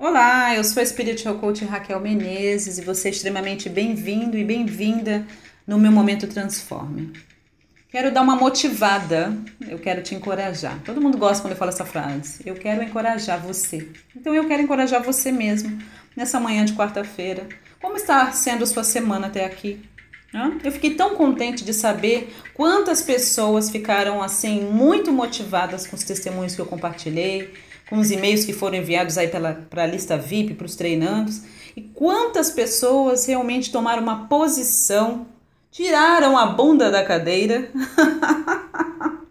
Olá, eu sou a Spiritual Coach Raquel Menezes e você é extremamente bem-vindo e bem-vinda no meu Momento Transforme. Quero dar uma motivada, eu quero te encorajar. Todo mundo gosta quando eu falo essa frase. Eu quero encorajar você. Então eu quero encorajar você mesmo nessa manhã de quarta-feira. Como está sendo a sua semana até aqui? Eu fiquei tão contente de saber quantas pessoas ficaram assim muito motivadas com os testemunhos que eu compartilhei com os e-mails que foram enviados aí para a lista VIP, para os treinandos, e quantas pessoas realmente tomaram uma posição, tiraram a bunda da cadeira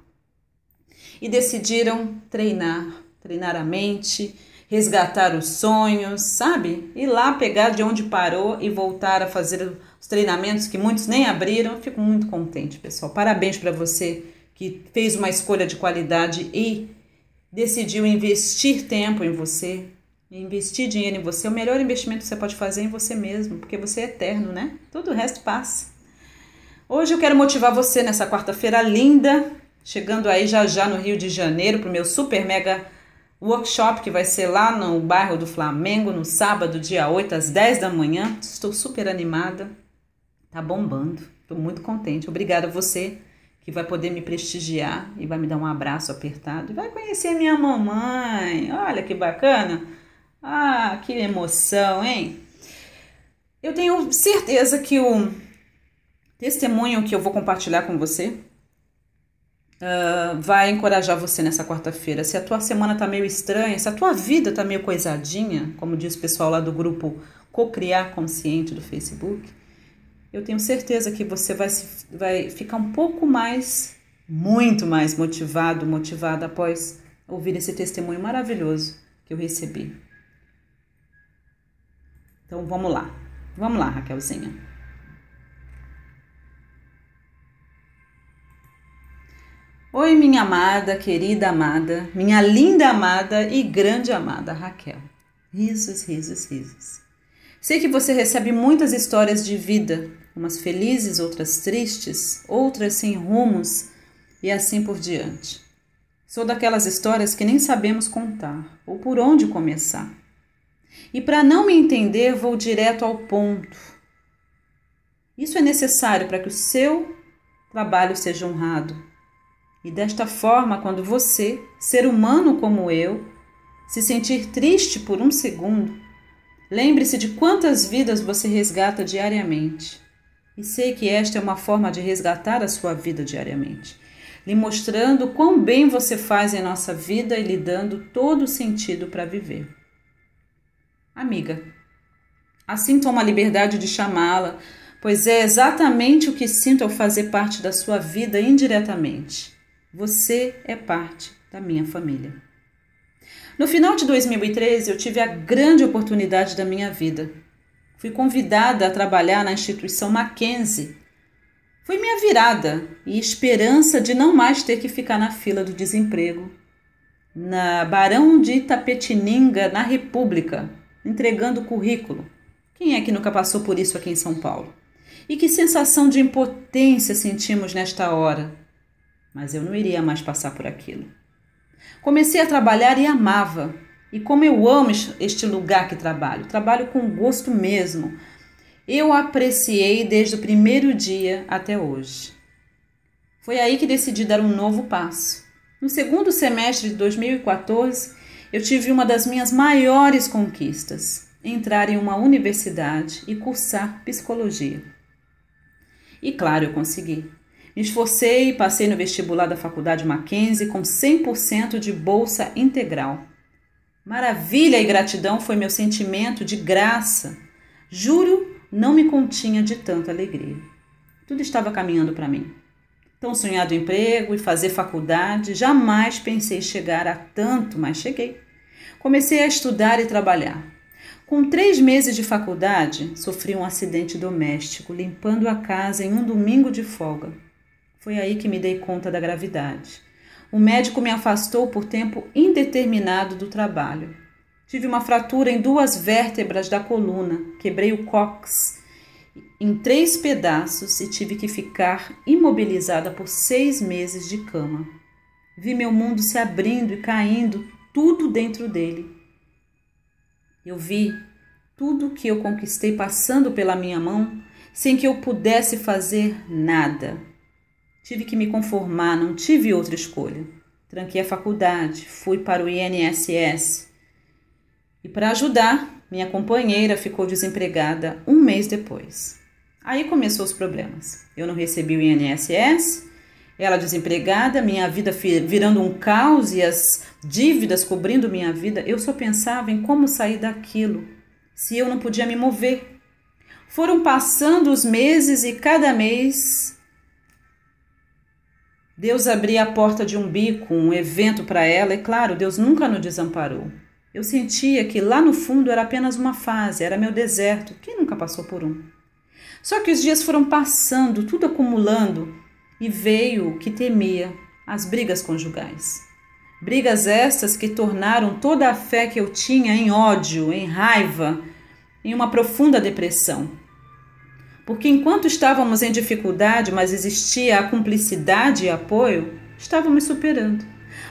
e decidiram treinar, treinar a mente, resgatar os sonhos, sabe? Ir lá pegar de onde parou e voltar a fazer os treinamentos que muitos nem abriram. Fico muito contente, pessoal. Parabéns para você que fez uma escolha de qualidade e decidiu investir tempo em você, investir dinheiro em você, o melhor investimento que você pode fazer é em você mesmo, porque você é eterno, né? Todo o resto passa. Hoje eu quero motivar você nessa quarta-feira linda, chegando aí já já no Rio de Janeiro para o meu super mega workshop que vai ser lá no bairro do Flamengo no sábado, dia 8 às 10 da manhã. Estou super animada. Tá bombando. Estou muito contente. Obrigada a você que vai poder me prestigiar e vai me dar um abraço apertado. E vai conhecer minha mamãe. Olha que bacana. Ah, que emoção, hein? Eu tenho certeza que o testemunho que eu vou compartilhar com você uh, vai encorajar você nessa quarta-feira. Se a tua semana tá meio estranha, se a tua vida tá meio coisadinha, como diz o pessoal lá do grupo Cocriar Consciente do Facebook, eu tenho certeza que você vai, vai ficar um pouco mais, muito mais motivado, motivada após ouvir esse testemunho maravilhoso que eu recebi. Então vamos lá, vamos lá, Raquelzinha. Oi, minha amada, querida amada, minha linda amada e grande amada Raquel. Risos, risos, risos. Sei que você recebe muitas histórias de vida, umas felizes, outras tristes, outras sem rumos e assim por diante. Sou daquelas histórias que nem sabemos contar ou por onde começar. E para não me entender, vou direto ao ponto. Isso é necessário para que o seu trabalho seja honrado. E desta forma, quando você, ser humano como eu, se sentir triste por um segundo, Lembre-se de quantas vidas você resgata diariamente. E sei que esta é uma forma de resgatar a sua vida diariamente, lhe mostrando quão bem você faz em nossa vida e lhe dando todo o sentido para viver. Amiga, assim toma a liberdade de chamá-la, pois é exatamente o que sinto ao fazer parte da sua vida indiretamente. Você é parte da minha família. No final de 2013, eu tive a grande oportunidade da minha vida. Fui convidada a trabalhar na instituição Mackenzie. Foi minha virada e esperança de não mais ter que ficar na fila do desemprego. Na Barão de Itapetininga, na República, entregando currículo. Quem é que nunca passou por isso aqui em São Paulo? E que sensação de impotência sentimos nesta hora. Mas eu não iria mais passar por aquilo. Comecei a trabalhar e amava. E como eu amo este lugar que trabalho, trabalho com gosto mesmo. Eu apreciei desde o primeiro dia até hoje. Foi aí que decidi dar um novo passo. No segundo semestre de 2014, eu tive uma das minhas maiores conquistas: entrar em uma universidade e cursar psicologia. E claro, eu consegui. Me esforcei e passei no vestibular da Faculdade Mackenzie com 100% de bolsa integral. Maravilha e gratidão foi meu sentimento de graça. Juro, não me continha de tanta alegria. Tudo estava caminhando para mim. Tão sonhado emprego e fazer faculdade, jamais pensei chegar a tanto, mas cheguei. Comecei a estudar e trabalhar. Com três meses de faculdade, sofri um acidente doméstico, limpando a casa em um domingo de folga. Foi aí que me dei conta da gravidade. O médico me afastou por tempo indeterminado do trabalho. Tive uma fratura em duas vértebras da coluna, quebrei o cóccix em três pedaços e tive que ficar imobilizada por seis meses de cama. Vi meu mundo se abrindo e caindo, tudo dentro dele. Eu vi tudo que eu conquistei passando pela minha mão sem que eu pudesse fazer nada. Tive que me conformar, não tive outra escolha. Tranquei a faculdade, fui para o INSS. E para ajudar, minha companheira ficou desempregada um mês depois. Aí começou os problemas. Eu não recebi o INSS, ela desempregada, minha vida virando um caos e as dívidas cobrindo minha vida. Eu só pensava em como sair daquilo, se eu não podia me mover. Foram passando os meses e cada mês Deus abria a porta de um bico, um evento para ela, e claro, Deus nunca nos desamparou. Eu sentia que lá no fundo era apenas uma fase, era meu deserto. Quem nunca passou por um? Só que os dias foram passando, tudo acumulando, e veio o que temia: as brigas conjugais. Brigas estas que tornaram toda a fé que eu tinha em ódio, em raiva, em uma profunda depressão. Porque enquanto estávamos em dificuldade, mas existia a cumplicidade e apoio, estávamos superando.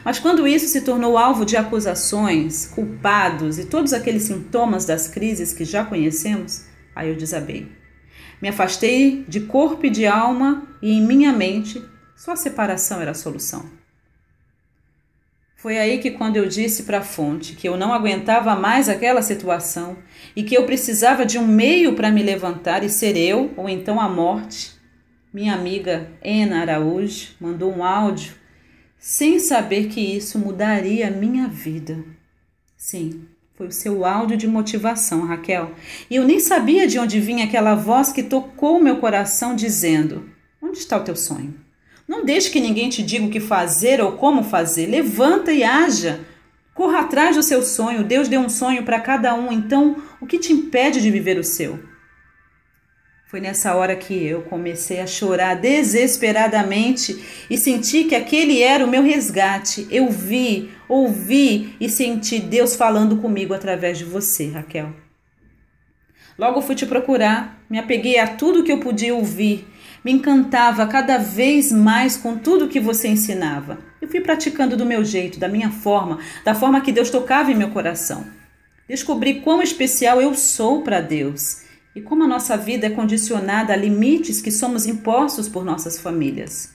Mas quando isso se tornou alvo de acusações, culpados e todos aqueles sintomas das crises que já conhecemos, aí eu desabei. Me afastei de corpo e de alma e em minha mente só a separação era a solução. Foi aí que, quando eu disse para a fonte que eu não aguentava mais aquela situação e que eu precisava de um meio para me levantar e ser eu, ou então a morte, minha amiga Ena Araújo mandou um áudio sem saber que isso mudaria minha vida. Sim, foi o seu áudio de motivação, Raquel. E eu nem sabia de onde vinha aquela voz que tocou meu coração dizendo: Onde está o teu sonho? Não deixe que ninguém te diga o que fazer ou como fazer. Levanta e haja. Corra atrás do seu sonho. Deus deu um sonho para cada um, então o que te impede de viver o seu? Foi nessa hora que eu comecei a chorar desesperadamente e senti que aquele era o meu resgate. Eu vi, ouvi e senti Deus falando comigo através de você, Raquel. Logo fui te procurar, me apeguei a tudo que eu podia ouvir me encantava cada vez mais com tudo que você ensinava. Eu fui praticando do meu jeito, da minha forma, da forma que Deus tocava em meu coração. Descobri quão especial eu sou para Deus e como a nossa vida é condicionada a limites que somos impostos por nossas famílias.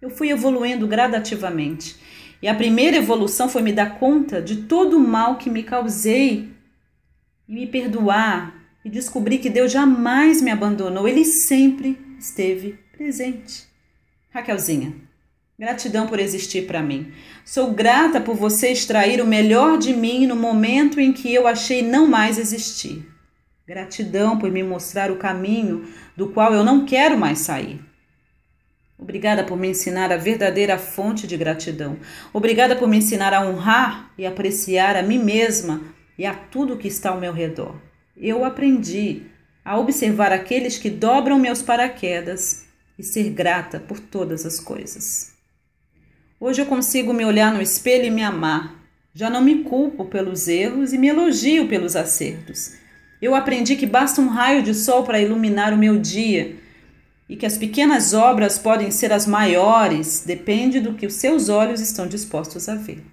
Eu fui evoluindo gradativamente e a primeira evolução foi me dar conta de todo o mal que me causei e me perdoar e descobrir que Deus jamais me abandonou, Ele sempre esteve presente. Raquelzinha, gratidão por existir para mim. Sou grata por você extrair o melhor de mim no momento em que eu achei não mais existir. Gratidão por me mostrar o caminho do qual eu não quero mais sair. Obrigada por me ensinar a verdadeira fonte de gratidão. Obrigada por me ensinar a honrar e apreciar a mim mesma e a tudo que está ao meu redor. Eu aprendi a observar aqueles que dobram meus paraquedas e ser grata por todas as coisas. Hoje eu consigo me olhar no espelho e me amar. Já não me culpo pelos erros e me elogio pelos acertos. Eu aprendi que basta um raio de sol para iluminar o meu dia e que as pequenas obras podem ser as maiores, depende do que os seus olhos estão dispostos a ver.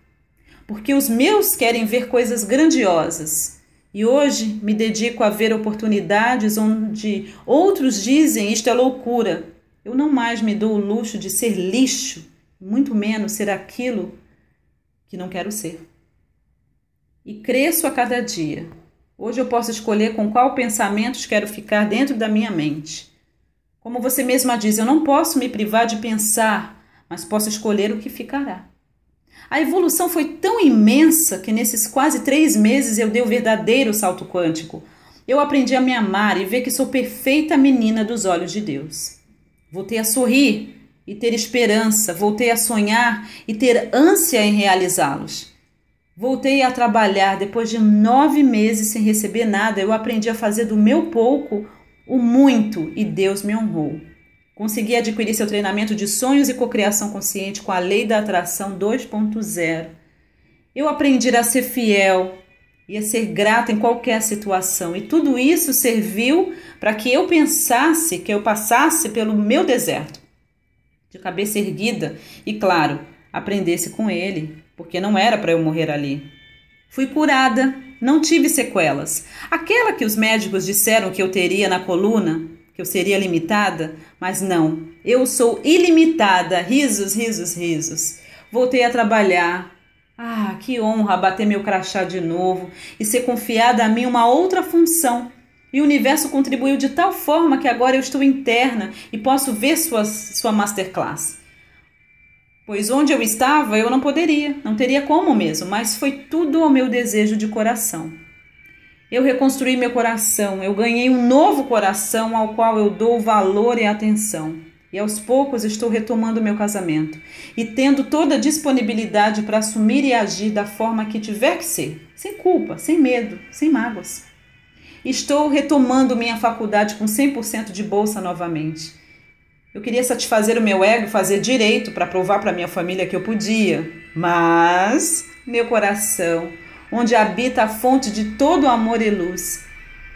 Porque os meus querem ver coisas grandiosas e hoje me dedico a ver oportunidades onde outros dizem isto é loucura. Eu não mais me dou o luxo de ser lixo, muito menos ser aquilo que não quero ser. E cresço a cada dia. Hoje eu posso escolher com qual pensamentos quero ficar dentro da minha mente. Como você mesma diz, eu não posso me privar de pensar, mas posso escolher o que ficará. A evolução foi tão imensa que nesses quase três meses eu dei o verdadeiro salto quântico. Eu aprendi a me amar e ver que sou perfeita menina dos olhos de Deus. Voltei a sorrir e ter esperança, voltei a sonhar e ter ânsia em realizá-los. Voltei a trabalhar depois de nove meses sem receber nada. Eu aprendi a fazer do meu pouco o muito e Deus me honrou. Consegui adquirir seu treinamento de sonhos e cocriação consciente com a lei da atração 2.0. Eu aprendi a ser fiel e a ser grata em qualquer situação, e tudo isso serviu para que eu pensasse que eu passasse pelo meu deserto de cabeça erguida e, claro, aprendesse com ele, porque não era para eu morrer ali. Fui curada, não tive sequelas. Aquela que os médicos disseram que eu teria na coluna, que eu seria limitada, mas não. Eu sou ilimitada. Risos, risos, risos. Voltei a trabalhar. Ah, que honra bater meu crachá de novo e ser confiada a mim uma outra função. E o universo contribuiu de tal forma que agora eu estou interna e posso ver sua, sua masterclass. Pois onde eu estava eu não poderia, não teria como mesmo, mas foi tudo ao meu desejo de coração. Eu reconstruí meu coração, eu ganhei um novo coração ao qual eu dou valor e atenção. E aos poucos estou retomando meu casamento e tendo toda a disponibilidade para assumir e agir da forma que tiver que ser, sem culpa, sem medo, sem mágoas. Estou retomando minha faculdade com 100% de bolsa novamente eu queria satisfazer o meu ego, fazer direito para provar para minha família que eu podia. Mas meu coração, onde habita a fonte de todo amor e luz,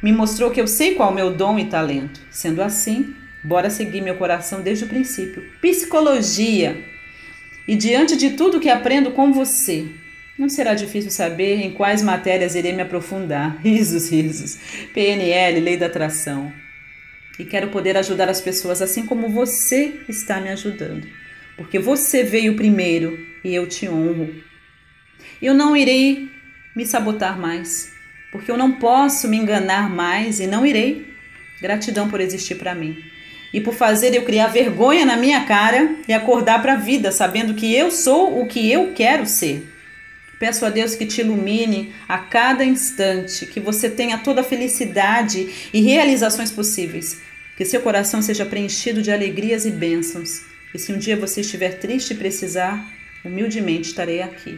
me mostrou que eu sei qual é o meu dom e talento. Sendo assim, bora seguir meu coração desde o princípio. Psicologia. E diante de tudo que aprendo com você, não será difícil saber em quais matérias irei me aprofundar. Risos, risos. PNL, Lei da Atração e quero poder ajudar as pessoas assim como você está me ajudando. Porque você veio primeiro e eu te honro. Eu não irei me sabotar mais, porque eu não posso me enganar mais e não irei. Gratidão por existir para mim. E por fazer eu criar vergonha na minha cara e acordar para a vida, sabendo que eu sou o que eu quero ser. Peço a Deus que te ilumine a cada instante, que você tenha toda a felicidade e realizações possíveis que seu coração seja preenchido de alegrias e bênçãos. E se um dia você estiver triste e precisar, humildemente estarei aqui.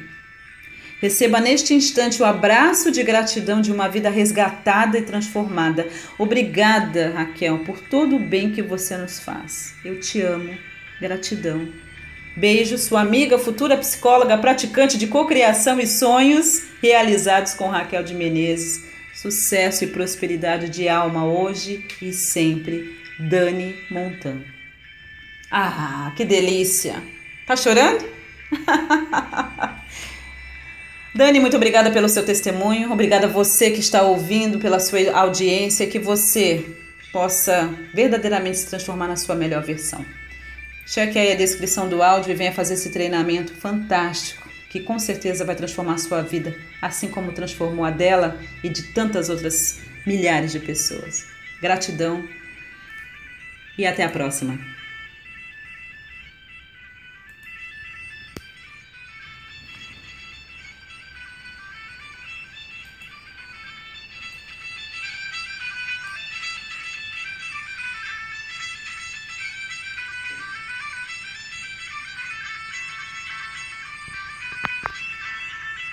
Receba neste instante o abraço de gratidão de uma vida resgatada e transformada. Obrigada, Raquel, por todo o bem que você nos faz. Eu te amo. Gratidão. Beijo, sua amiga, futura psicóloga, praticante de cocriação e sonhos realizados com Raquel de Menezes. Sucesso e prosperidade de alma hoje e sempre. Dani Montan. Ah, que delícia! Tá chorando? Dani, muito obrigada pelo seu testemunho. Obrigada a você que está ouvindo, pela sua audiência, que você possa verdadeiramente se transformar na sua melhor versão. Cheque aí a descrição do áudio e venha fazer esse treinamento fantástico que com certeza vai transformar a sua vida, assim como transformou a dela e de tantas outras milhares de pessoas. Gratidão e até a próxima.